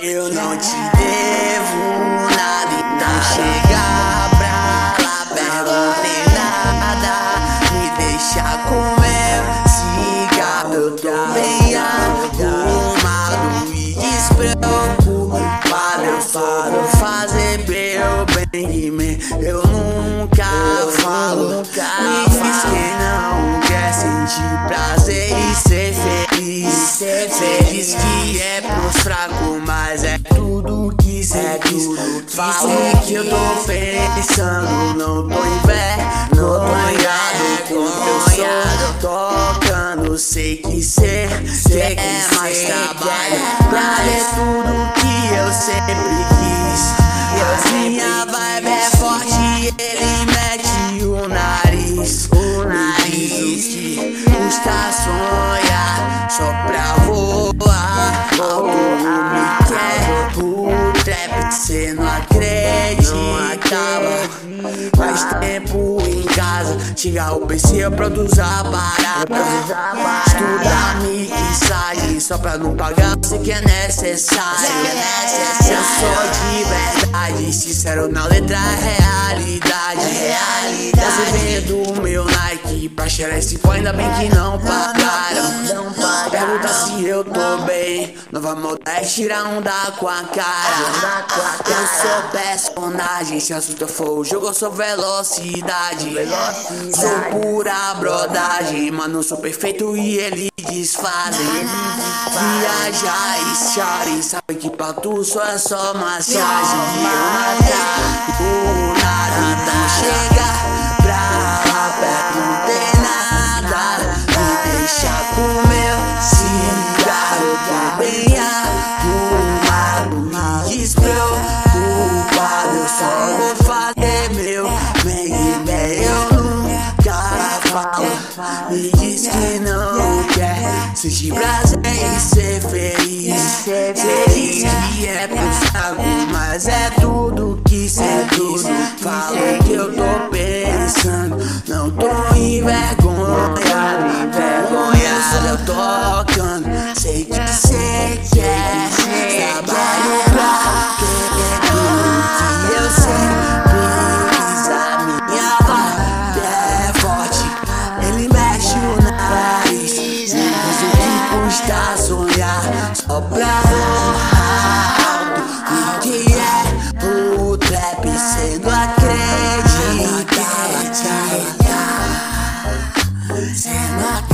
Eu não te devo nada, então chega. pra eu nunca falo, me diz quem não quer sentir prazer e ser feliz, cê diz que é pros fracos, mas é tudo que cê quis. Falei que eu tô pensando, não tô envergonhado com teu tocando. Sei que cê quer mais trabalho pra ver tudo que eu sempre quis. Minha vibe é que custa sonhar só pra voar. Alto me quer o trap, cê não acreditava. Faz tempo em casa, chega o PC, eu produzo a parada. Estuda mixagem só pra não pagar, sei que é necessário. Eu sou de verdade, sincero na letra, é realidade. Você vem do meu Nike pra pó, ainda bem que não pagaram. Pergunta se eu tô bem, nova moda é tirar onda com a cara. Eu sou personagem, se o assunto for o jogo, eu sou velocidade. Sou pura brodagem, mano, sou perfeito e eles desfazem. Viajar e chore, sabe que pra tu só é só massagem. Eu não nada, então chega sentir prazer e ser feliz. Diz que é fraco, mas é tudo que cê quis. Fala que eu tô pensando, não tô envergonhado. Envergonhado, eu tocando, sei que basta sonhar Só pra alto O que é o trap Cê não acredita Cê não acredita